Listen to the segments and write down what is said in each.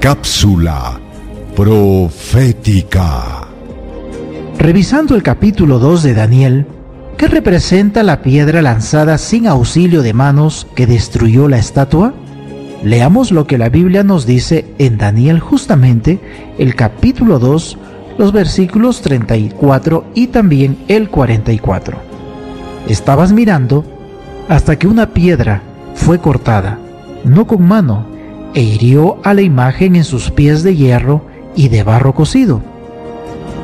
Cápsula profética. Revisando el capítulo 2 de Daniel, ¿qué representa la piedra lanzada sin auxilio de manos que destruyó la estatua? Leamos lo que la Biblia nos dice en Daniel justamente el capítulo 2, los versículos 34 y también el 44. Estabas mirando hasta que una piedra fue cortada, no con mano, e hirió a la imagen en sus pies de hierro y de barro cocido,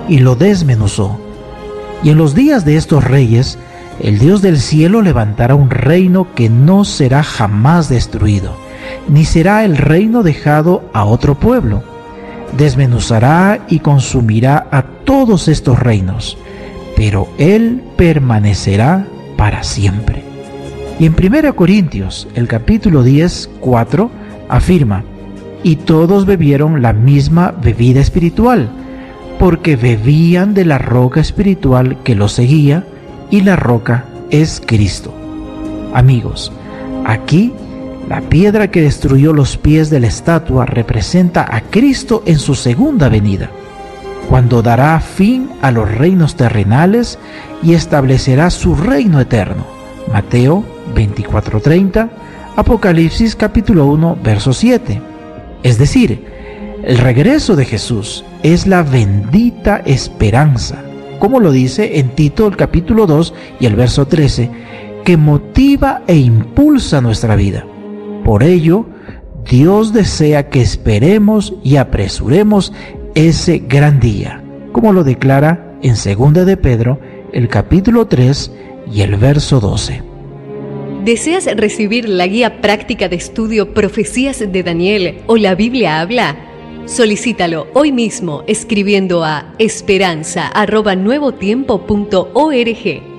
y lo desmenuzó. Y en los días de estos reyes, el Dios del cielo levantará un reino que no será jamás destruido, ni será el reino dejado a otro pueblo. Desmenuzará y consumirá a todos estos reinos, pero Él permanecerá para siempre. Y en 1 Corintios, el capítulo 10, 4, afirma, y todos bebieron la misma bebida espiritual, porque bebían de la roca espiritual que los seguía, y la roca es Cristo. Amigos, aquí la piedra que destruyó los pies de la estatua representa a Cristo en su segunda venida, cuando dará fin a los reinos terrenales y establecerá su reino eterno. Mateo 24:30 Apocalipsis capítulo 1, verso 7. Es decir, el regreso de Jesús es la bendita esperanza, como lo dice en Tito el capítulo 2 y el verso 13, que motiva e impulsa nuestra vida. Por ello, Dios desea que esperemos y apresuremos ese gran día, como lo declara en 2 de Pedro el capítulo 3 y el verso 12. ¿Deseas recibir la guía práctica de estudio Profecías de Daniel o la Biblia habla? Solicítalo hoy mismo escribiendo a esperanza.nuevotiempo.org.